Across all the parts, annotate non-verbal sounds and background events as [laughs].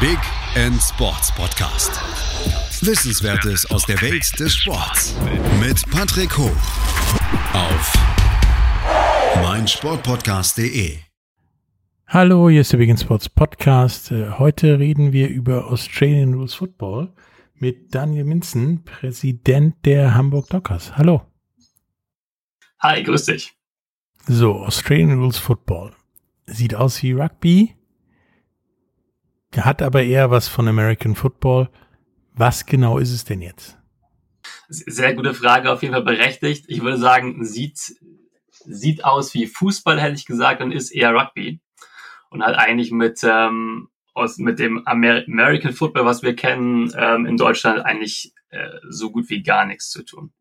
Big End Sports Podcast. Wissenswertes aus der Welt des Sports mit Patrick Hoch auf meinsportpodcast.de. Hallo, hier ist der Big End Sports Podcast. Äh, heute reden wir über Australian Rules Football mit Daniel Minzen, Präsident der Hamburg Dockers. Hallo. Hi, grüß dich. So, Australian Rules Football. Sieht aus wie Rugby, hat aber eher was von American Football. Was genau ist es denn jetzt? Sehr gute Frage, auf jeden Fall berechtigt. Ich würde sagen, sieht, sieht aus wie Fußball, hätte ich gesagt, und ist eher Rugby. Und hat eigentlich mit, ähm, aus, mit dem Amer American Football, was wir kennen, ähm, in Deutschland eigentlich äh, so gut wie gar nichts zu tun.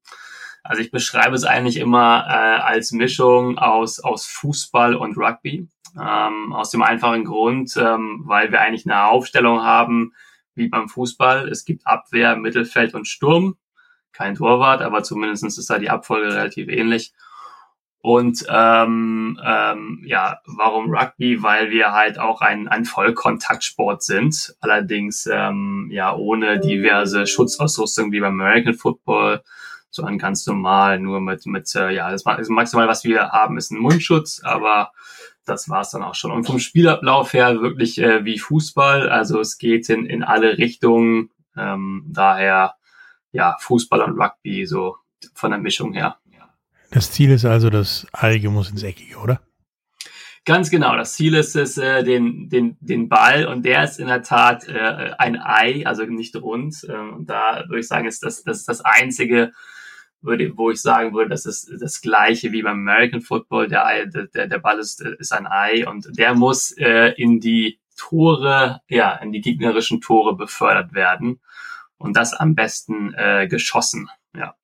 Also ich beschreibe es eigentlich immer äh, als Mischung aus, aus Fußball und Rugby. Ähm, aus dem einfachen Grund, ähm, weil wir eigentlich eine Aufstellung haben wie beim Fußball. Es gibt Abwehr, Mittelfeld und Sturm. Kein Torwart, aber zumindest ist da die Abfolge relativ ähnlich. Und ähm, ähm, ja, warum Rugby? Weil wir halt auch ein, ein Vollkontaktsport sind. Allerdings ähm, ja ohne diverse Schutzausrüstung wie beim American Football, sondern ganz normal, nur mit, mit äh, ja, das maximal, was wir haben, ist ein Mundschutz, aber das war es dann auch schon. Und vom Spielablauf her wirklich äh, wie Fußball. Also es geht in, in alle Richtungen. Ähm, daher ja Fußball und Rugby so von der Mischung her. Das Ziel ist also, das Eige muss ins Eckige, oder? Ganz genau. Das Ziel ist es, äh, den, den, den Ball und der ist in der Tat äh, ein Ei, also nicht rund. Äh, und da würde ich sagen, ist das, das ist das einzige würde, wo ich sagen würde, das ist das gleiche wie beim American Football. Der, Ei, der, der Ball ist, ist ein Ei und der muss äh, in die Tore, ja, in die gegnerischen Tore befördert werden. Und das am besten äh, geschossen, ja.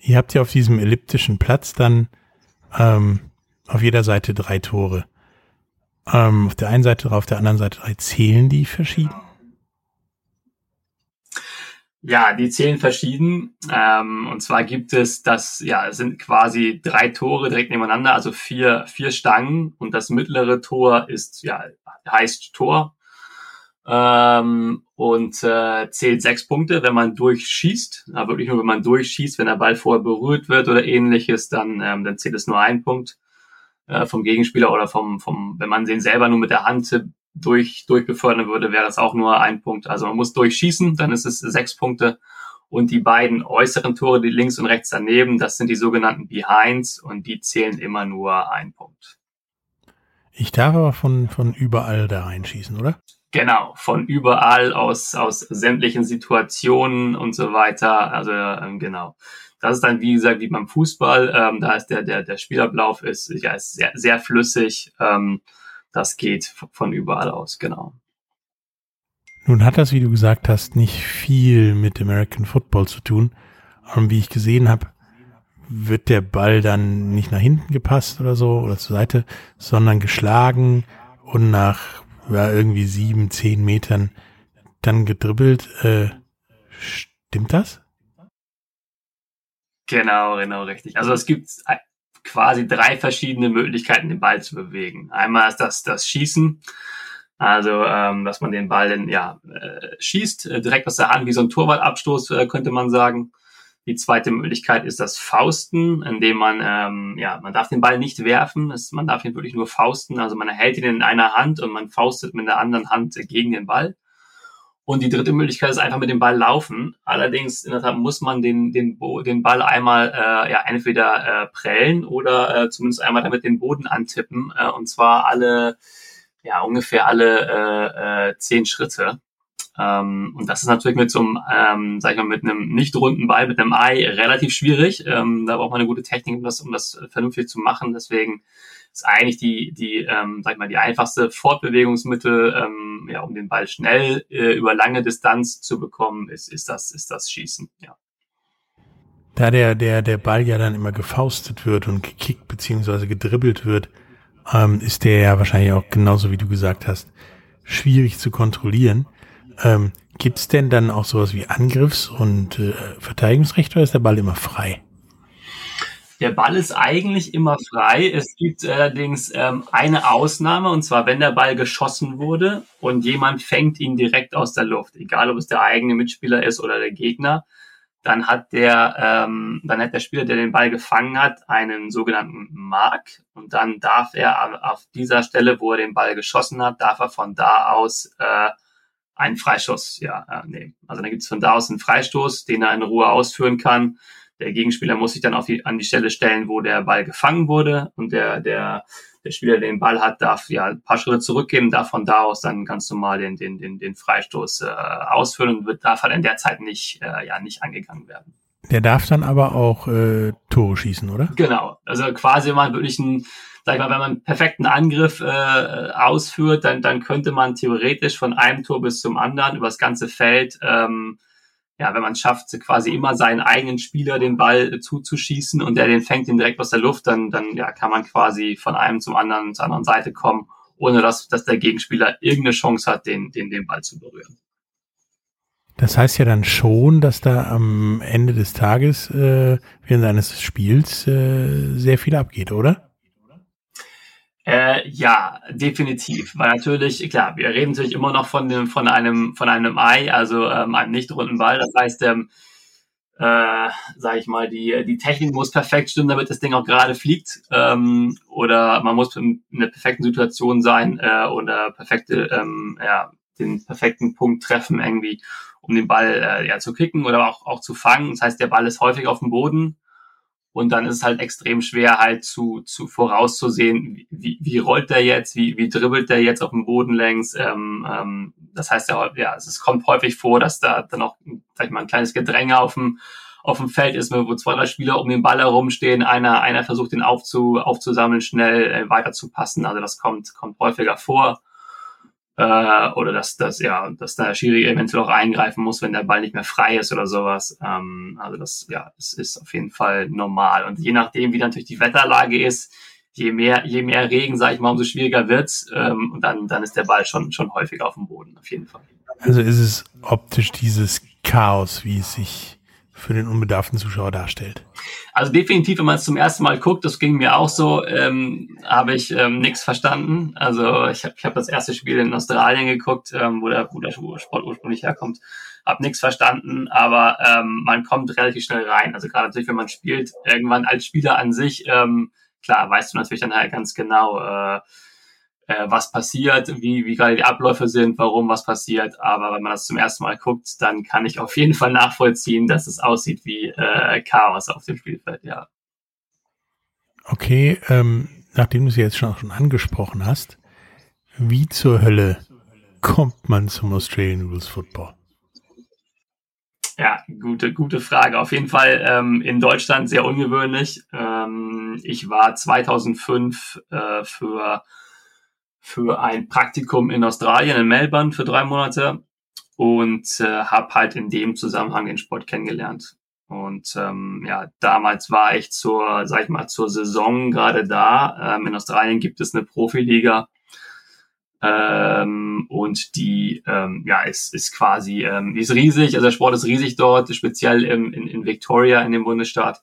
Ihr habt ja auf diesem elliptischen Platz dann ähm, auf jeder Seite drei Tore. Ähm, auf der einen Seite auf der anderen Seite drei. Zählen die verschieden? Ja, die zählen verschieden. Ähm, und zwar gibt es das, ja, es sind quasi drei Tore direkt nebeneinander, also vier, vier Stangen. Und das mittlere Tor ist, ja, heißt Tor. Ähm, und äh, zählt sechs Punkte, wenn man durchschießt. Aber wirklich nur, wenn man durchschießt, wenn der Ball vorher berührt wird oder ähnliches, dann, ähm, dann zählt es nur ein Punkt äh, vom Gegenspieler oder vom, vom, wenn man den selber nur mit der Hand durch, durchbefördern würde, wäre das auch nur ein Punkt. Also man muss durchschießen, dann ist es sechs Punkte. Und die beiden äußeren Tore, die links und rechts daneben, das sind die sogenannten Behinds und die zählen immer nur ein Punkt. Ich darf aber von, von überall da reinschießen, oder? Genau, von überall aus, aus sämtlichen Situationen und so weiter. Also ähm, genau. Das ist dann, wie gesagt, wie beim Fußball. Ähm, da ist der, der, der Spielablauf ist, ja, ist sehr, sehr flüssig. Ähm, das geht von überall aus, genau. Nun hat das, wie du gesagt hast, nicht viel mit American Football zu tun. Aber wie ich gesehen habe, wird der Ball dann nicht nach hinten gepasst oder so oder zur Seite, sondern geschlagen und nach ja, irgendwie sieben, zehn Metern dann gedribbelt. Äh, stimmt das? Genau, genau, richtig. Also es gibt quasi drei verschiedene Möglichkeiten, den Ball zu bewegen. Einmal ist das das Schießen, also ähm, dass man den Ball dann, ja äh, schießt, äh, direkt aus der Hand, wie so ein Torwartabstoß, äh, könnte man sagen. Die zweite Möglichkeit ist das Fausten, indem man, ähm, ja, man darf den Ball nicht werfen, es, man darf ihn wirklich nur fausten, also man hält ihn in einer Hand und man faustet mit der anderen Hand gegen den Ball. Und die dritte Möglichkeit ist einfach mit dem Ball laufen. Allerdings in der Tat muss man den, den, den Ball einmal äh, ja entweder äh, prellen oder äh, zumindest einmal damit den Boden antippen. Äh, und zwar alle, ja, ungefähr alle äh, äh, zehn Schritte. Ähm, und das ist natürlich mit so einem, ähm, sag ich mal, mit einem nicht runden Ball, mit einem Ei relativ schwierig. Ähm, da braucht man eine gute Technik, um das, um das vernünftig zu machen. Deswegen ist eigentlich die, die, ähm, sag ich mal, die einfachste Fortbewegungsmittel, ähm, ja, um den Ball schnell äh, über lange Distanz zu bekommen, ist, ist das, ist das Schießen, ja. Da der, der, der Ball ja dann immer gefaustet wird und gekickt beziehungsweise gedribbelt wird, ähm, ist der ja wahrscheinlich auch genauso wie du gesagt hast, schwierig zu kontrollieren. Ähm, Gibt es denn dann auch sowas wie Angriffs- und äh, Verteidigungsrecht oder ist der Ball immer frei? Der Ball ist eigentlich immer frei. Es gibt allerdings ähm, eine Ausnahme, und zwar wenn der Ball geschossen wurde und jemand fängt ihn direkt aus der Luft, egal ob es der eigene Mitspieler ist oder der Gegner, dann hat der, ähm, dann hat der Spieler, der den Ball gefangen hat, einen sogenannten Mark und dann darf er auf dieser Stelle, wo er den Ball geschossen hat, darf er von da aus äh, einen Freischuss ja, äh, nehmen. Also dann gibt es von da aus einen Freistoß, den er in Ruhe ausführen kann. Der Gegenspieler muss sich dann auf die, an die Stelle stellen, wo der Ball gefangen wurde und der, der, der Spieler, der den Ball hat, darf ja ein paar Schritte zurückgehen, darf von da aus dann ganz normal den, den, den, den Freistoß äh, ausführen und wird, darf halt in der Zeit nicht, äh, ja, nicht angegangen werden. Der darf dann aber auch äh, Tore schießen, oder? Genau. Also quasi, wenn man wirklich einen, sag ich mal, wenn man einen perfekten Angriff äh, ausführt, dann, dann könnte man theoretisch von einem Tor bis zum anderen über das ganze Feld ähm, ja, wenn man schafft, quasi immer seinen eigenen Spieler den Ball zuzuschießen und der den fängt ihn direkt aus der Luft, dann, dann ja, kann man quasi von einem zum anderen, zur anderen Seite kommen, ohne dass, dass der Gegenspieler irgendeine Chance hat, den, den, den Ball zu berühren. Das heißt ja dann schon, dass da am Ende des Tages äh, während eines Spiels äh, sehr viel abgeht, oder? Äh, ja, definitiv. Weil natürlich, klar, wir reden natürlich immer noch von dem, von einem, von einem Ei, also ähm, einem nicht runden Ball. Das heißt, ähm, äh, sage ich mal, die, die Technik muss perfekt stimmen, damit das Ding auch gerade fliegt. Ähm, oder man muss in einer perfekten Situation sein äh, oder perfekte, ähm, ja, den perfekten Punkt treffen irgendwie, um den Ball äh, ja zu kicken oder auch, auch zu fangen. Das heißt, der Ball ist häufig auf dem Boden und dann ist es halt extrem schwer, halt zu, zu vorauszusehen, wie, wie rollt der jetzt, wie, wie dribbelt der jetzt auf dem Boden längs. Ähm, ähm, das heißt ja, ja, es kommt häufig vor, dass da dann auch, sag ich mal, ein kleines Gedränge auf dem, auf dem Feld ist, wo zwei, drei Spieler um den Ball herumstehen, einer, einer versucht den aufzu, aufzusammeln, schnell äh, weiterzupassen. Also das kommt, kommt häufiger vor äh, oder dass, dass, ja, dass der Schiri eventuell auch eingreifen muss, wenn der Ball nicht mehr frei ist oder sowas. Ähm, also das, ja, es ist auf jeden Fall normal. Und je nachdem, wie natürlich die Wetterlage ist, je mehr, je mehr Regen, sage ich mal, umso schwieriger wird's. Ähm, und dann, dann ist der Ball schon, schon häufiger auf dem Boden, auf jeden Fall. Also ist es optisch dieses Chaos, wie es sich für den unbedarften Zuschauer darstellt. Also definitiv, wenn man es zum ersten Mal guckt, das ging mir auch so, ähm, habe ich ähm, nichts verstanden. Also ich habe ich hab das erste Spiel in Australien geguckt, ähm, wo, der, wo der Sport ursprünglich herkommt, habe nichts verstanden, aber ähm, man kommt relativ schnell rein. Also gerade natürlich, wenn man spielt, irgendwann als Spieler an sich, ähm, klar, weißt du natürlich dann halt ganz genau, äh, äh, was passiert, wie, wie gerade die Abläufe sind, warum was passiert. Aber wenn man das zum ersten Mal guckt, dann kann ich auf jeden Fall nachvollziehen, dass es aussieht wie äh, Chaos auf dem Spielfeld, ja. Okay, ähm, nachdem du es jetzt schon, schon angesprochen hast, wie zur Hölle kommt man zum Australian Rules Football? Ja, gute, gute Frage. Auf jeden Fall ähm, in Deutschland sehr ungewöhnlich. Ähm, ich war 2005 äh, für für ein Praktikum in Australien, in Melbourne für drei Monate und äh, habe halt in dem Zusammenhang den Sport kennengelernt. Und ähm, ja, damals war ich zur, sag ich mal, zur Saison gerade da. Ähm, in Australien gibt es eine Profiliga. Ähm, und die ähm, ja ist, ist quasi ähm, ist riesig, also der Sport ist riesig dort, speziell im, in, in Victoria in dem Bundesstaat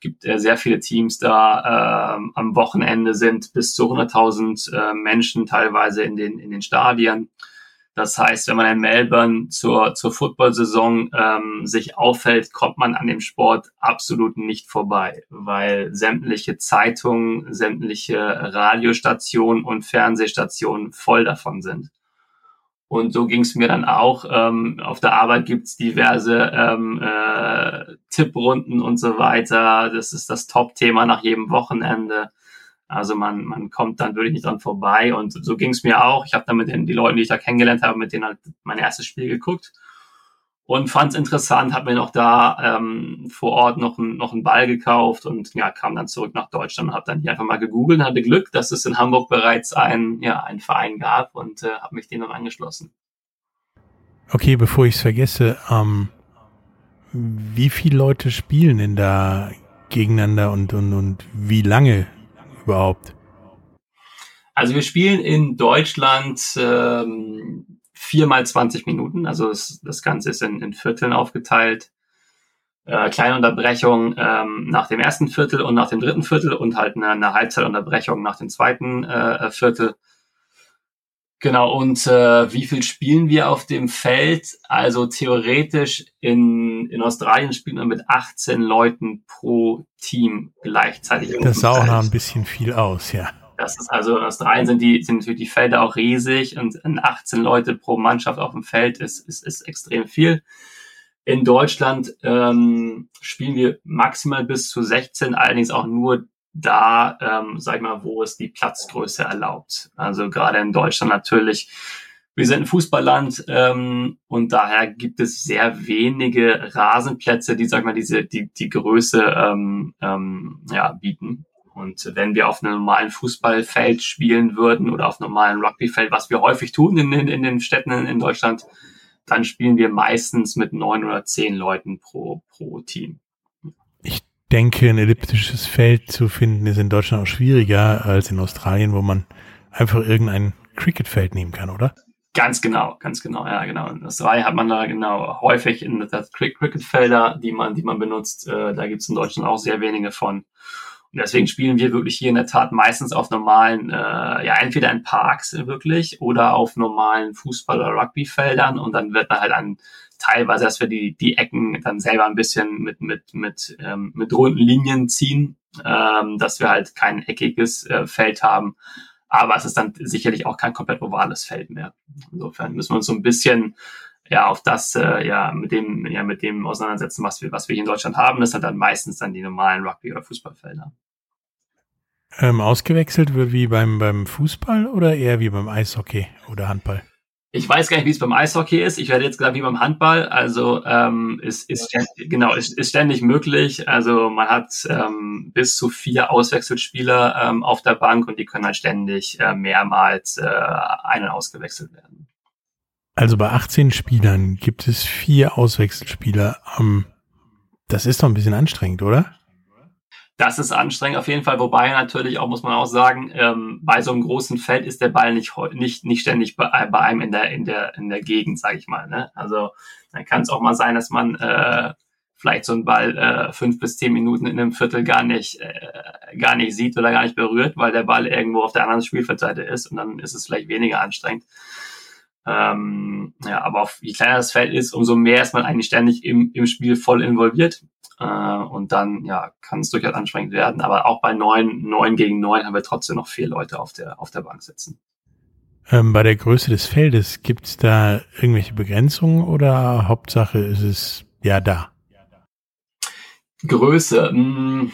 gibt äh, sehr viele Teams da. Ähm, am Wochenende sind bis zu 100.000 äh, Menschen teilweise in den, in den Stadien. Das heißt, wenn man in Melbourne zur, zur Football-Saison ähm, sich auffällt, kommt man an dem Sport absolut nicht vorbei, weil sämtliche Zeitungen, sämtliche Radiostationen und Fernsehstationen voll davon sind. Und so ging es mir dann auch. Ähm, auf der Arbeit gibt's diverse ähm, äh, Tipprunden und so weiter. Das ist das Top-Thema nach jedem Wochenende. Also man, man kommt dann wirklich nicht dran vorbei. Und so ging es mir auch. Ich habe dann mit den die Leuten, die ich da kennengelernt habe, mit denen halt mein erstes Spiel geguckt und fand es interessant, habe mir noch da ähm, vor Ort noch, ein, noch einen Ball gekauft und ja, kam dann zurück nach Deutschland und habe dann hier einfach mal gegoogelt und hatte Glück, dass es in Hamburg bereits ein, ja, einen Verein gab und äh, habe mich dem dann angeschlossen. Okay, bevor ich es vergesse, ähm, wie viele Leute spielen denn da gegeneinander und, und, und wie lange überhaupt? Also wir spielen in Deutschland ähm, viermal 20 Minuten. Also das, das Ganze ist in, in Vierteln aufgeteilt. äh, kleine Unterbrechung ähm, nach dem ersten Viertel und nach dem dritten Viertel und halt eine, eine Halbzeitunterbrechung nach dem zweiten äh, Viertel. Genau, und äh, wie viel spielen wir auf dem Feld? Also theoretisch in, in Australien spielt man mit 18 Leuten pro Team gleichzeitig. Das sah auch noch ein bisschen viel aus, ja. Das ist also in Australien sind die sind natürlich die Felder auch riesig und 18 Leute pro Mannschaft auf dem Feld ist, ist, ist extrem viel. In Deutschland ähm, spielen wir maximal bis zu 16, allerdings auch nur da, ähm, sag ich mal, wo es die Platzgröße erlaubt. Also gerade in Deutschland natürlich. Wir sind ein Fußballland ähm, und daher gibt es sehr wenige Rasenplätze, die, sag ich mal, diese die die Größe ähm, ähm, ja, bieten. Und wenn wir auf einem normalen Fußballfeld spielen würden oder auf einem normalen Rugbyfeld, was wir häufig tun in, in, in den Städten in, Deutschland, dann spielen wir meistens mit neun oder zehn Leuten pro, pro Team. Ich denke, ein elliptisches Feld zu finden ist in Deutschland auch schwieriger als in Australien, wo man einfach irgendein Cricketfeld nehmen kann, oder? Ganz genau, ganz genau, ja, genau. In Australien hat man da genau häufig in das Cricketfelder, die man, die man benutzt. Äh, da gibt es in Deutschland auch sehr wenige von. Deswegen spielen wir wirklich hier in der Tat meistens auf normalen, äh, ja, entweder in Parks wirklich oder auf normalen Fußball- oder Rugbyfeldern und dann wird man halt an teilweise, dass wir die, die Ecken dann selber ein bisschen mit, mit, mit, ähm, mit runden Linien ziehen, ähm, dass wir halt kein eckiges äh, Feld haben. Aber es ist dann sicherlich auch kein komplett ovales Feld mehr. Insofern müssen wir uns so ein bisschen ja auf das äh, ja mit dem ja mit dem auseinandersetzen, was wir was wir hier in Deutschland haben. Das sind dann meistens dann die normalen Rugby oder Fußballfelder. Ähm, ausgewechselt wird wie beim beim Fußball oder eher wie beim Eishockey oder Handball? Ich weiß gar nicht, wie es beim Eishockey ist. Ich werde jetzt gesagt, wie beim Handball. Also ähm, ist, ist ständig, genau ist, ist ständig möglich. Also man hat ähm, bis zu vier Auswechselspieler ähm, auf der Bank und die können halt ständig äh, mehrmals äh, einen ausgewechselt werden. Also bei 18 Spielern gibt es vier Auswechselspieler. Das ist doch ein bisschen anstrengend, oder? Das ist anstrengend auf jeden Fall, wobei natürlich auch, muss man auch sagen, ähm, bei so einem großen Feld ist der Ball nicht, nicht, nicht ständig bei, bei einem in der, in der, in der Gegend, sage ich mal. Ne? Also dann kann es auch mal sein, dass man äh, vielleicht so einen Ball äh, fünf bis zehn Minuten in einem Viertel gar nicht, äh, gar nicht sieht oder gar nicht berührt, weil der Ball irgendwo auf der anderen Spielfeldseite ist und dann ist es vielleicht weniger anstrengend. Ähm, ja, aber auf, je kleiner das Feld ist, umso mehr ist man eigentlich ständig im, im Spiel voll involviert. Äh, und dann ja, kann es durchaus anstrengend werden. Aber auch bei neun, neun gegen neun haben wir trotzdem noch vier Leute auf der, auf der Bank sitzen. Ähm, bei der Größe des Feldes, gibt es da irgendwelche Begrenzungen oder Hauptsache ist es ja da? Größe, mh, hm,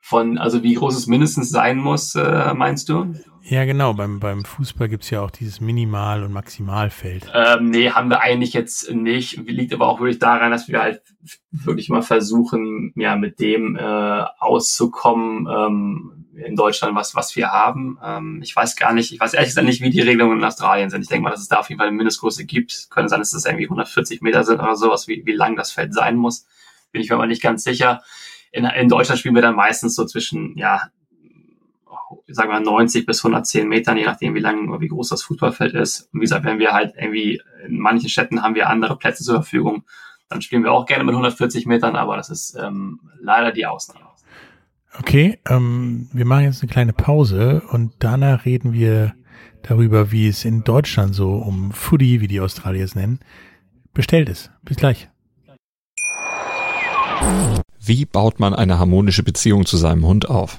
von, also wie groß es mindestens sein muss, äh, meinst du? Ja, genau. Beim, beim Fußball gibt's ja auch dieses Minimal- und Maximalfeld. Ähm, nee, haben wir eigentlich jetzt nicht. Liegt aber auch wirklich daran, dass wir halt wirklich mal versuchen, ja, mit dem äh, auszukommen ähm, in Deutschland, was, was wir haben. Ähm, ich weiß gar nicht, ich weiß ehrlich gesagt nicht, wie die Regelungen in Australien sind. Ich denke mal, dass es da auf jeden Fall eine Mindestgröße gibt. Könnte sein, dass es irgendwie 140 Meter sind oder sowas, wie, wie lang das Feld sein muss. Bin ich mir aber nicht ganz sicher. In, in Deutschland spielen wir dann meistens so zwischen, ja, sagen wir 90 bis 110 Metern, je nachdem, wie lang oder wie groß das Fußballfeld ist. Und wie gesagt, wenn wir halt irgendwie, in manchen Städten haben wir andere Plätze zur Verfügung, dann spielen wir auch gerne mit 140 Metern, aber das ist ähm, leider die Ausnahme. Okay, ähm, wir machen jetzt eine kleine Pause und danach reden wir darüber, wie es in Deutschland so um Foodie, wie die Australier es nennen, bestellt ist. Bis gleich. Wie baut man eine harmonische Beziehung zu seinem Hund auf?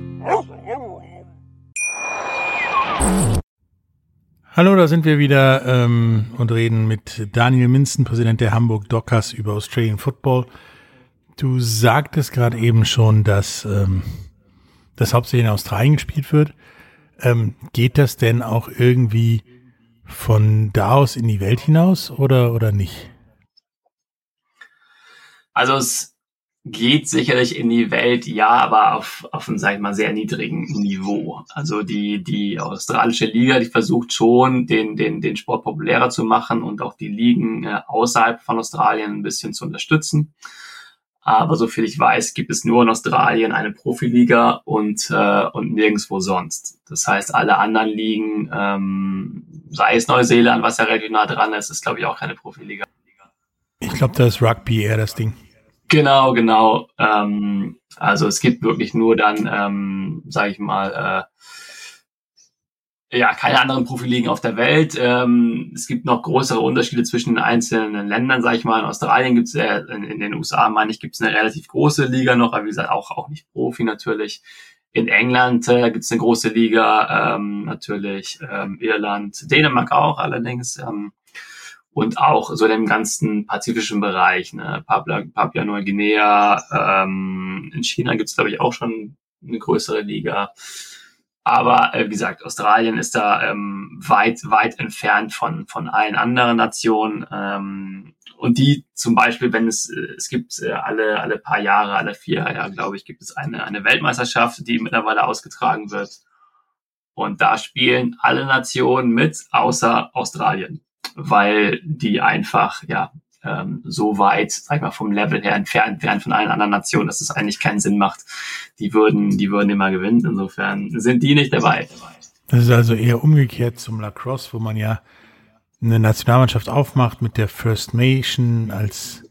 Hallo, da sind wir wieder ähm, und reden mit Daniel Minsten, Präsident der Hamburg Dockers über Australian Football. Du sagtest gerade eben schon, dass ähm, das hauptsächlich in Australien gespielt wird. Ähm, geht das denn auch irgendwie von da aus in die Welt hinaus oder, oder nicht? Also es geht sicherlich in die Welt, ja, aber auf, auf einem, sag ich mal, sehr niedrigen Niveau. Also die, die australische Liga, die versucht schon, den, den, den Sport populärer zu machen und auch die Ligen äh, außerhalb von Australien ein bisschen zu unterstützen. Aber soviel ich weiß, gibt es nur in Australien eine Profiliga und, äh, und nirgendwo sonst. Das heißt, alle anderen Ligen, ähm, sei es Neuseeland, was ja relativ nah dran ist, ist, glaube ich, auch keine Profiliga. Ich glaube, da ist Rugby eher das Ding. Genau, genau. Ähm, also es gibt wirklich nur dann, ähm, sage ich mal, äh, ja, keine anderen Profiligen auf der Welt. Ähm, es gibt noch größere Unterschiede zwischen den einzelnen Ländern, sage ich mal. In Australien gibt es, äh, in, in, den USA meine ich, gibt es eine relativ große Liga noch, aber wie gesagt auch auch nicht Profi natürlich. In England äh, gibt es eine große Liga, ähm, natürlich ähm, Irland, Dänemark auch allerdings. Ähm, und auch so dem ganzen pazifischen Bereich, ne? Papua, Papua Neuguinea, ähm, in China gibt's glaube ich auch schon eine größere Liga. Aber äh, wie gesagt, Australien ist da ähm, weit, weit entfernt von, von allen anderen Nationen. Ähm, und die zum Beispiel, wenn es, äh, es gibt äh, alle, alle paar Jahre, alle vier Jahre, glaube ich, gibt es eine, eine Weltmeisterschaft, die mittlerweile ausgetragen wird. Und da spielen alle Nationen mit, außer Australien weil die einfach, ja, ähm, so weit, sag ich mal, vom Level her entfernt wären von allen anderen Nationen, dass es eigentlich keinen Sinn macht. Die würden, die würden immer gewinnen. Insofern sind die nicht dabei. Das ist also eher umgekehrt zum Lacrosse, wo man ja eine Nationalmannschaft aufmacht mit der First Nation als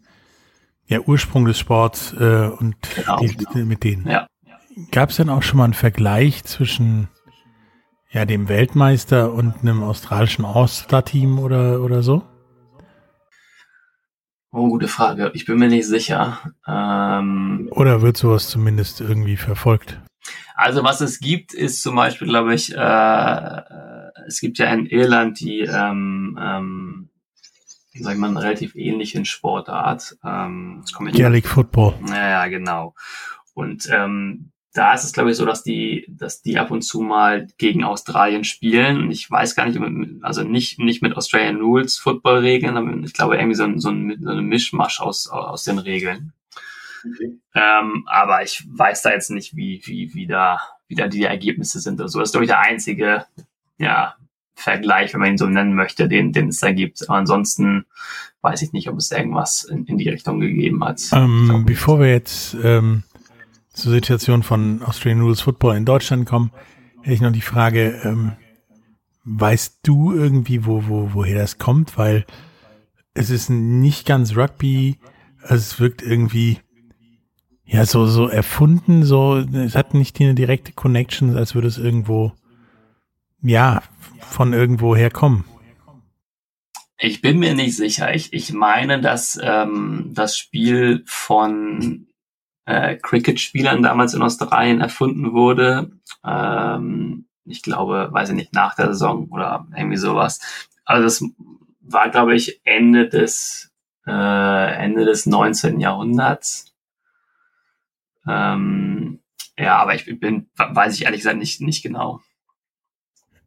ja, Ursprung des Sports äh, und genau, die, genau. mit denen. Ja. Gab es dann auch schon mal einen Vergleich zwischen ja, dem Weltmeister und einem australischen All-Star-Team oder, oder so? Oh, gute Frage. Ich bin mir nicht sicher. Ähm, oder wird sowas zumindest irgendwie verfolgt? Also was es gibt, ist zum Beispiel, glaube ich, äh, es gibt ja in Irland die, ähm, ähm, sag ich mal, relativ ähnlichen Sportart. Ähm, Gaelic Football. Ja, ja, genau. Und ähm, da ist es, glaube ich, so, dass die, dass die ab und zu mal gegen Australien spielen. Und ich weiß gar nicht, also nicht, nicht mit Australian Rules Football-Regeln, aber ich glaube irgendwie so ein, so ein, so ein Mischmasch aus, aus den Regeln. Okay. Ähm, aber ich weiß da jetzt nicht, wie, wie, wie da, wie da die Ergebnisse sind. Also das ist, glaube ich, der einzige, ja, Vergleich, wenn man ihn so nennen möchte, den, den es da gibt. Aber ansonsten weiß ich nicht, ob es irgendwas in, in die Richtung gegeben hat. Ähm, bevor wir jetzt ähm, zur Situation von Australian Rules Football in Deutschland kommen, hätte ich noch die Frage, ähm, weißt du irgendwie, wo, wo, woher das kommt? Weil es ist nicht ganz Rugby, es wirkt irgendwie, ja, so, so erfunden, so, es hat nicht eine direkte Connection, als würde es irgendwo, ja, von irgendwo herkommen. Ich bin mir nicht sicher. Ich, ich meine, dass ähm, das Spiel von äh, Cricket-Spielern damals in Australien erfunden wurde. Ähm, ich glaube, weiß ich nicht, nach der Saison oder irgendwie sowas. Also das war, glaube ich, Ende des äh, Ende des 19. Jahrhunderts. Ähm, ja, aber ich bin, weiß ich ehrlich gesagt nicht, nicht genau.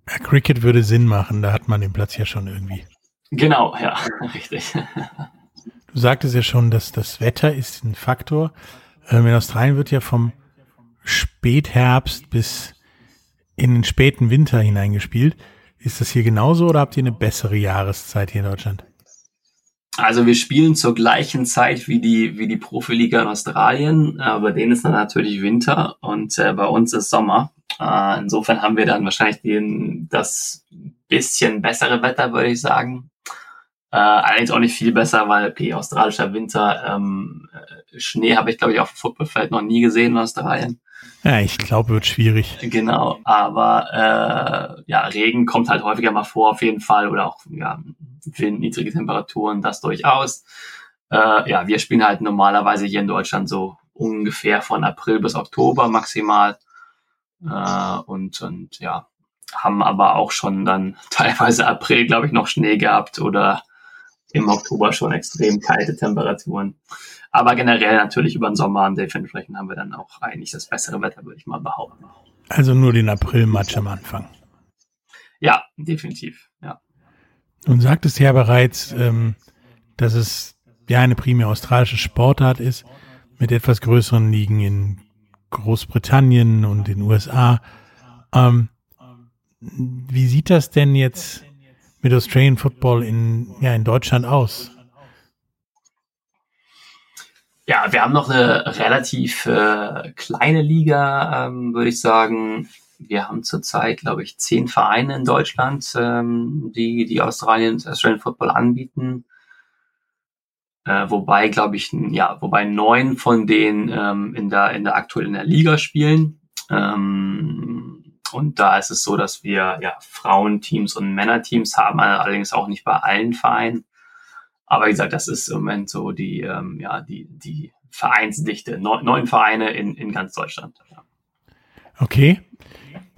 Ja, Cricket würde Sinn machen, da hat man den Platz ja schon irgendwie. Genau, ja, [laughs] richtig. Du sagtest ja schon, dass das Wetter ist ein Faktor. Ähm, in Australien wird ja vom Spätherbst bis in den späten Winter hineingespielt. Ist das hier genauso oder habt ihr eine bessere Jahreszeit hier in Deutschland? Also wir spielen zur gleichen Zeit wie die wie die Profiliga in Australien, aber denen ist dann natürlich Winter und äh, bei uns ist Sommer. Äh, insofern haben wir dann wahrscheinlich den, das bisschen bessere Wetter, würde ich sagen. Äh, allerdings auch nicht viel besser, weil okay, australischer Winter, ähm, äh, Schnee habe ich glaube ich auf dem Footballfeld noch nie gesehen in Australien. Ja, ich glaube, wird schwierig. Genau, aber äh, ja, Regen kommt halt häufiger mal vor auf jeden Fall oder auch ja, Wind, niedrige Temperaturen, das durchaus. Äh, ja, wir spielen halt normalerweise hier in Deutschland so ungefähr von April bis Oktober maximal. Äh, und, und ja, haben aber auch schon dann [laughs] teilweise April, glaube ich, noch Schnee gehabt oder im Oktober schon extrem kalte Temperaturen. Aber generell natürlich über den Sommer und dementsprechend haben wir dann auch eigentlich das bessere Wetter, würde ich mal behaupten. Also nur den April-Match am Anfang. Ja, definitiv, ja. Und sagtest ja bereits, ähm, dass es ja eine primär australische Sportart ist, mit etwas größeren Ligen in Großbritannien und den USA. Ähm, wie sieht das denn jetzt mit Australian Football in, ja, in Deutschland aus? Ja, wir haben noch eine relativ äh, kleine Liga, ähm, würde ich sagen. Wir haben zurzeit, glaube ich, zehn Vereine in Deutschland, ähm, die die Australien, Australian Football anbieten. Äh, wobei, glaube ich, ja, wobei neun von denen ähm, in der in der aktuell in der Liga spielen. Ähm, und da ist es so, dass wir ja Frauenteams und Männerteams haben, allerdings auch nicht bei allen Vereinen. Aber wie gesagt, das ist im Moment so die, ähm, ja, die, die Vereinsdichte. Neun, neun Vereine in, in ganz Deutschland. Ja. Okay.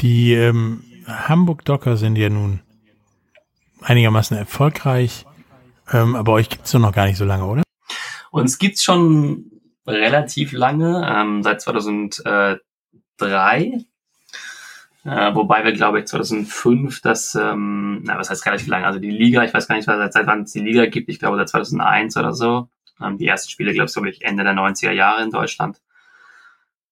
Die ähm, Hamburg Docker sind ja nun einigermaßen erfolgreich. Ähm, aber euch gibt es doch noch gar nicht so lange, oder? Uns gibt's schon relativ lange, ähm, seit 2003. Äh, wobei wir, glaube ich, 2005 das, ähm, na, was heißt relativ lange, also die Liga, ich weiß gar nicht, seit, wann es die Liga gibt, ich glaube seit 2001 oder so. Ähm, die ersten Spiele, glaube ich, Ende der 90er Jahre in Deutschland.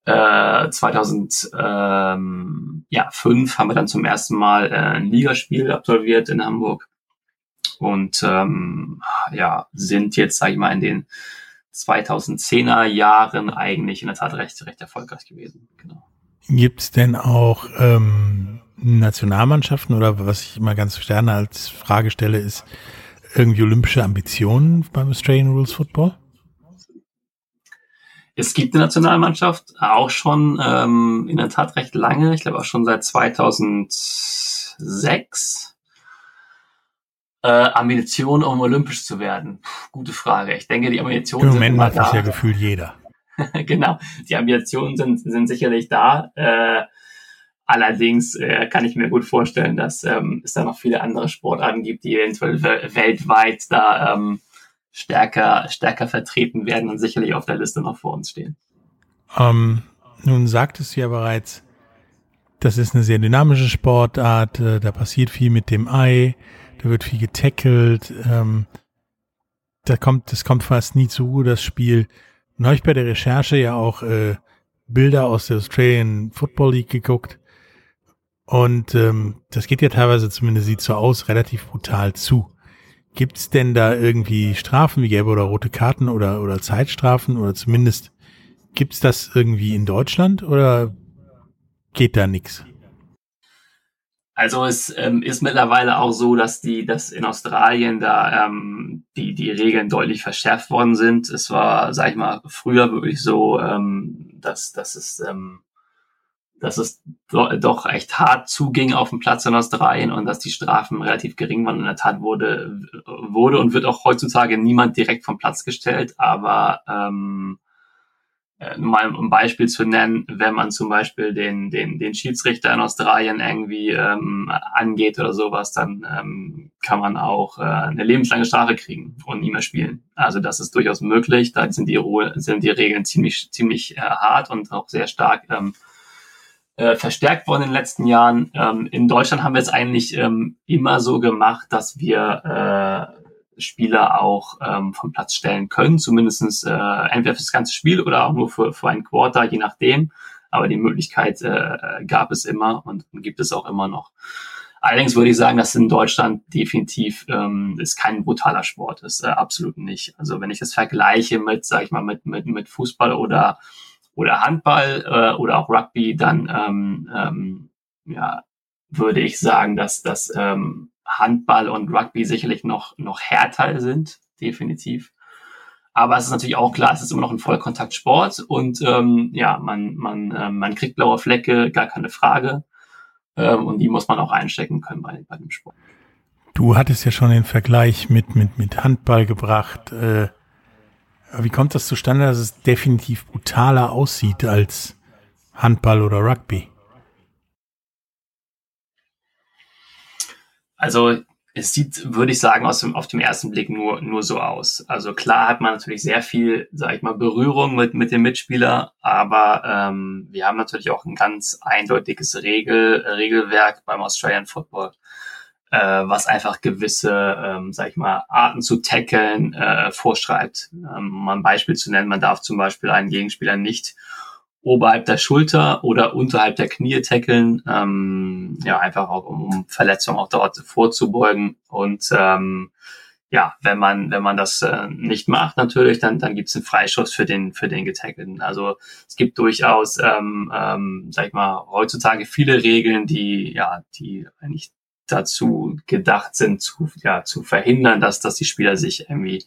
Äh, 2005 ähm, ja, haben wir dann zum ersten Mal äh, ein Ligaspiel absolviert in Hamburg und ähm, ja, sind jetzt, sage ich mal, in den 2010er Jahren eigentlich in der Tat recht, recht erfolgreich gewesen. Genau. Gibt es denn auch ähm, Nationalmannschaften oder was ich immer ganz gerne als Frage stelle, ist irgendwie olympische Ambitionen beim Australian Rules Football? Es gibt eine Nationalmannschaft, auch schon ähm, in der Tat recht lange, ich glaube auch schon seit 2006. Äh, Ambition, um olympisch zu werden? Puh, gute Frage. Ich denke, die Ambitionen Im Moment macht das ja gefühlt jeder. [laughs] genau, die Ambitionen sind, sind sicherlich da. Äh, allerdings äh, kann ich mir gut vorstellen, dass ähm, es da noch viele andere Sportarten gibt, die eventuell weltweit da ähm, stärker, stärker vertreten werden und sicherlich auf der Liste noch vor uns stehen. Ähm, nun sagtest du ja bereits, das ist eine sehr dynamische Sportart, äh, da passiert viel mit dem Ei, da wird viel getackelt, ähm, da kommt, das kommt fast nie zu, das Spiel. Nun habe ich bei der Recherche ja auch äh, Bilder aus der Australian Football League geguckt. Und ähm, das geht ja teilweise, zumindest sieht so aus, relativ brutal zu. Gibt's denn da irgendwie Strafen wie gelbe oder rote Karten oder, oder Zeitstrafen oder zumindest gibt's das irgendwie in Deutschland oder geht da nix? Also es ähm, ist mittlerweile auch so, dass die, dass in Australien da ähm, die die Regeln deutlich verschärft worden sind. Es war, sag ich mal, früher wirklich so, ähm, dass dass es ähm, dass es do, doch echt hart zuging auf dem Platz in Australien und dass die Strafen relativ gering waren. In der Tat wurde wurde und wird auch heutzutage niemand direkt vom Platz gestellt, aber ähm, äh, mal um ein Beispiel zu nennen, wenn man zum Beispiel den, den, den Schiedsrichter in Australien irgendwie ähm, angeht oder sowas, dann ähm, kann man auch äh, eine lebenslange Strafe kriegen und nie mehr spielen. Also das ist durchaus möglich. Da sind die, Ruhe, sind die Regeln ziemlich, ziemlich äh, hart und auch sehr stark ähm, äh, verstärkt worden in den letzten Jahren. Ähm, in Deutschland haben wir es eigentlich ähm, immer so gemacht, dass wir äh, Spieler auch ähm, vom Platz stellen können, zumindestens äh, entweder fürs ganze Spiel oder auch nur für, für ein Quarter, je nachdem. Aber die Möglichkeit äh, gab es immer und gibt es auch immer noch. Allerdings würde ich sagen, dass in Deutschland definitiv ähm, ist kein brutaler Sport ist, äh, absolut nicht. Also wenn ich das vergleiche mit, sag ich mal, mit mit mit Fußball oder oder Handball äh, oder auch Rugby, dann ähm, ähm, ja würde ich sagen, dass das ähm, Handball und Rugby sicherlich noch, noch härter sind, definitiv. Aber es ist natürlich auch klar, es ist immer noch ein Vollkontaktsport und ähm, ja, man, man, äh, man kriegt blaue Flecke, gar keine Frage. Ähm, und die muss man auch einstecken können bei, bei dem Sport. Du hattest ja schon den Vergleich mit, mit, mit Handball gebracht. Äh, wie kommt das zustande, dass es definitiv brutaler aussieht als Handball oder Rugby? Also es sieht, würde ich sagen, aus dem, auf dem ersten Blick nur, nur so aus. Also klar hat man natürlich sehr viel, sage ich mal, Berührung mit, mit dem Mitspieler, aber ähm, wir haben natürlich auch ein ganz eindeutiges Regel, Regelwerk beim Australian Football. äh, was einfach gewisse, ähm, sag ich mal, Arten zu tackeln äh, vorschreibt. Ähm, um ein Beispiel zu nennen, man darf zum Beispiel einen Gegenspieler nicht oberhalb der Schulter oder unterhalb der Knie tackeln, ähm, ja, einfach auch um, Verletzungen auch dort vorzubeugen. Und ähm, ja, wenn man, wenn man das äh, nicht macht, natürlich, dann, dann gibt es einen Freischuss für den, für den Getackelten. Also es gibt durchaus, ähm, ähm, sag ich mal, heutzutage viele Regeln, die, ja, die eigentlich dazu gedacht sind, zu, ja, zu verhindern, dass, dass die Spieler sich irgendwie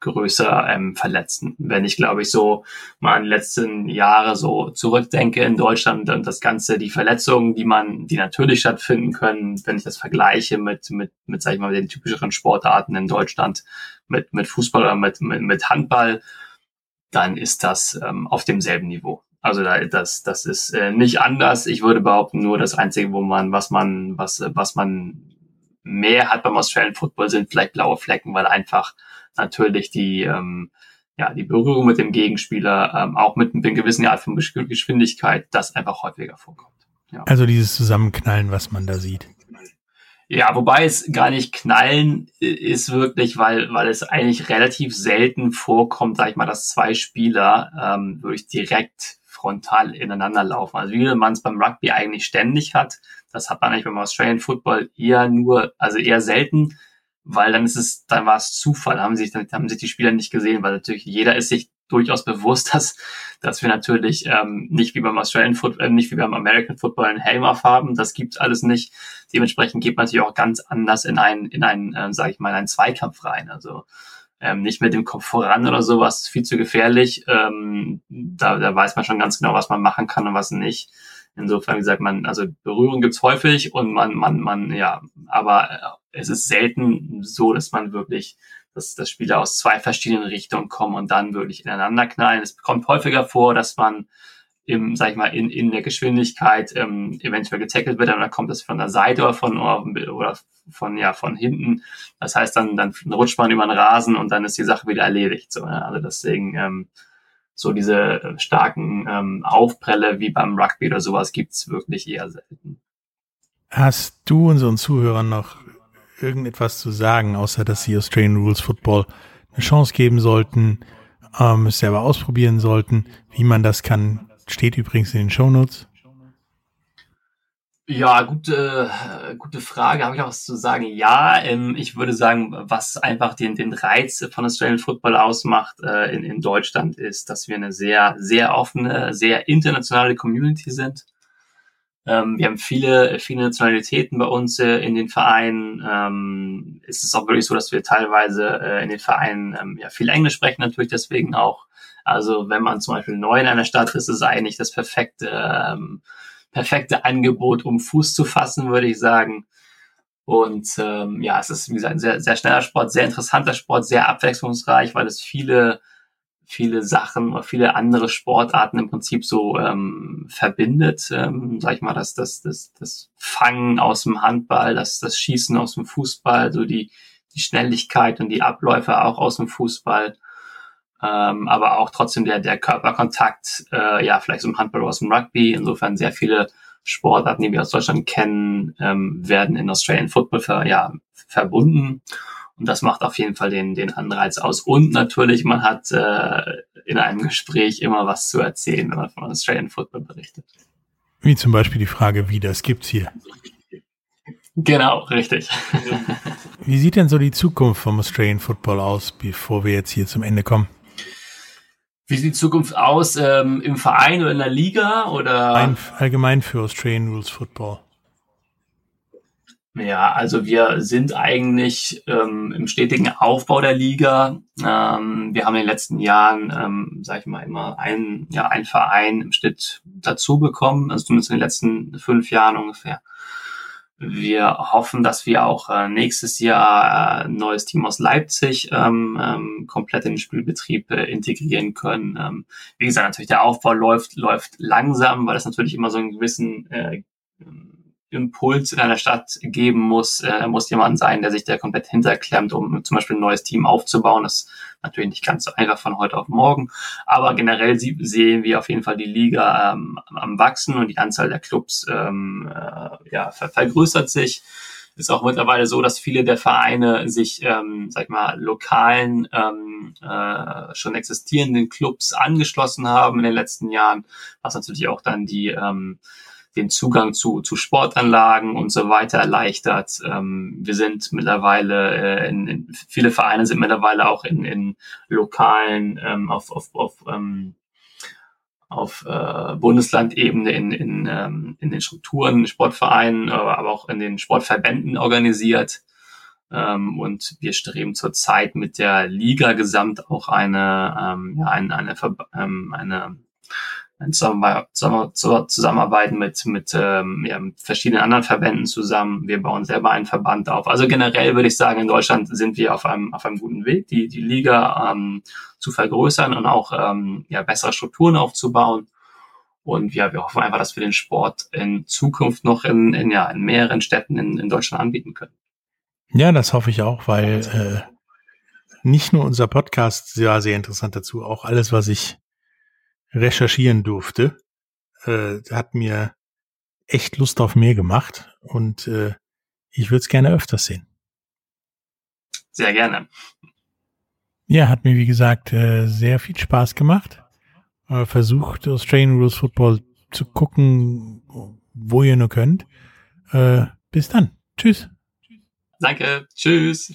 größer ähm, verletzen. Wenn ich, glaube ich, so mal an die letzten Jahre so zurückdenke in Deutschland und das Ganze, die Verletzungen, die man, die natürlich stattfinden können, wenn ich das vergleiche mit, mit, mit, sag ich mal, den typischeren Sportarten in Deutschland, mit, mit Fußball oder mit, mit, mit Handball, dann ist das ähm, auf demselben Niveau. Also da, das, das ist äh, nicht anders. Ich würde behaupten, nur das Einzige, wo man, was man, was, was man mehr hat beim Australian Football, sind vielleicht blaue Flecken, weil einfach natürlich die, ähm, ja, die Berührung mit dem Gegenspieler, ähm, auch mit einer gewissen Art von Geschwindigkeit, das einfach häufiger vorkommt. Ja. Also dieses Zusammenknallen, was man da sieht. Ja, wobei es gar nicht knallen ist wirklich, weil, weil es eigentlich relativ selten vorkommt, sag ich mal, dass zwei Spieler ähm, wirklich direkt frontal ineinander laufen. Also wie man es beim Rugby eigentlich ständig hat, das hat man eigentlich beim Australian Football eher nur, also eher selten weil dann ist es, dann war es Zufall, haben sich, dann haben sich die Spieler nicht gesehen, weil natürlich jeder ist sich durchaus bewusst, [laughs] dass, dass wir natürlich ähm, nicht wie beim Australian Football, äh, nicht wie beim American Football einen Helm aufhaben. Das gibt's alles nicht. Dementsprechend geht man natürlich auch ganz anders in einen, in einen, äh, sage ich mal, in einen Zweikampf rein. Also ähm, nicht mit dem Kopf voran oder sowas, viel zu gefährlich. Ähm, da, da weiß man schon ganz genau, was man machen kann und was nicht. Insofern, wie gesagt, man, also Berührung gibt's häufig und man, man, man, ja, aber äh, es ist selten so, dass man wirklich, dass, dass Spieler aus zwei verschiedenen Richtungen kommen und dann wirklich ineinander knallen. Es kommt häufiger vor, dass man im, sag ich mal, in, in der Geschwindigkeit ähm, eventuell getackelt wird, dann kommt das von der Seite oder von oder von ja von hinten. Das heißt, dann dann rutscht man über den Rasen und dann ist die Sache wieder erledigt. So, ne? Also deswegen ähm, so diese starken ähm, Aufprelle wie beim Rugby oder sowas gibt's wirklich eher selten. Hast du unseren Zuhörern noch irgendetwas zu sagen, außer dass sie Australian Rules Football eine Chance geben sollten, ähm, es selber ausprobieren sollten? Wie man das kann, steht übrigens in den Show Notes. Ja, gute, gute Frage. Habe ich auch was zu sagen? Ja, ähm, ich würde sagen, was einfach den, den Reiz von Australian Football ausmacht äh, in, in Deutschland ist, dass wir eine sehr, sehr offene, sehr internationale Community sind. Ähm, wir haben viele, viele Nationalitäten bei uns äh, in den Vereinen. Ähm, es ist auch wirklich so, dass wir teilweise äh, in den Vereinen ähm, ja, viel Englisch sprechen, natürlich deswegen auch. Also wenn man zum Beispiel neu in einer Stadt ist, ist es eigentlich das perfekte ähm, perfekte Angebot, um Fuß zu fassen, würde ich sagen. Und ähm, ja, es ist, wie gesagt, ein sehr, sehr schneller Sport, sehr interessanter Sport, sehr abwechslungsreich, weil es viele, viele Sachen oder viele andere Sportarten im Prinzip so ähm, verbindet. Ähm, sag ich mal, das, das, das, das Fangen aus dem Handball, das, das Schießen aus dem Fußball, so die, die Schnelligkeit und die Abläufe auch aus dem Fußball ähm, aber auch trotzdem der, der Körperkontakt, äh, ja, vielleicht so im Handball oder aus dem Rugby. Insofern sehr viele Sportarten, die wir aus Deutschland kennen, ähm, werden in Australian Football ver, ja, verbunden. Und das macht auf jeden Fall den, den Anreiz aus. Und natürlich, man hat äh, in einem Gespräch immer was zu erzählen, wenn man von Australian Football berichtet. Wie zum Beispiel die Frage, wie das gibt's hier. Genau, richtig. Wie sieht denn so die Zukunft vom Australian Football aus, bevor wir jetzt hier zum Ende kommen? Wie sieht die Zukunft aus ähm, im Verein oder in der Liga oder Ein, allgemein für Australian Rules Football? Ja, also wir sind eigentlich ähm, im stetigen Aufbau der Liga. Ähm, wir haben in den letzten Jahren, ähm, sage ich mal, immer einen, ja, einen Verein im Schnitt dazu bekommen, also zumindest in den letzten fünf Jahren ungefähr. Wir hoffen, dass wir auch äh, nächstes Jahr ein äh, neues Team aus Leipzig ähm, ähm, komplett in den Spielbetrieb äh, integrieren können. Ähm, wie gesagt, natürlich der Aufbau läuft, läuft langsam, weil es natürlich immer so einen gewissen äh, Impuls in einer Stadt geben muss, äh, muss jemand sein, der sich da komplett hinterklemmt, um zum Beispiel ein neues Team aufzubauen. Das natürlich nicht ganz so einfach von heute auf morgen. Aber generell sehen wir auf jeden Fall die Liga ähm, am Wachsen und die Anzahl der Clubs ähm, äh, ja, ver vergrößert sich. ist auch mittlerweile so, dass viele der Vereine sich, ähm, sag mal, lokalen, ähm, äh, schon existierenden Clubs angeschlossen haben in den letzten Jahren, was natürlich auch dann die ähm, den Zugang zu, zu Sportanlagen und so weiter erleichtert. Ähm, wir sind mittlerweile, äh, in, in, viele Vereine sind mittlerweile auch in, in lokalen, ähm, auf, auf, auf ähm, auf äh, Bundeslandebene in, in, ähm, in den Strukturen, Sportvereinen, äh, aber auch in den Sportverbänden organisiert. Ähm, und wir streben zurzeit mit der Liga gesamt auch eine, ähm, ja, eine, eine, ähm, eine zusammenarbeiten mit, mit, ähm, ja, mit verschiedenen anderen Verbänden zusammen. Wir bauen selber einen Verband auf. Also generell würde ich sagen, in Deutschland sind wir auf einem, auf einem guten Weg, die, die Liga ähm, zu vergrößern und auch ähm, ja, bessere Strukturen aufzubauen. Und ja, wir hoffen einfach, dass wir den Sport in Zukunft noch in, in, ja, in mehreren Städten in, in Deutschland anbieten können. Ja, das hoffe ich auch, weil äh, nicht nur unser Podcast war sehr interessant dazu, auch alles, was ich recherchieren durfte, äh, hat mir echt Lust auf mehr gemacht und äh, ich würde es gerne öfters sehen. Sehr gerne. Ja, hat mir wie gesagt äh, sehr viel Spaß gemacht. Äh, versucht Australian Rules Football zu gucken, wo ihr nur könnt. Äh, bis dann. Tschüss. Danke. Tschüss.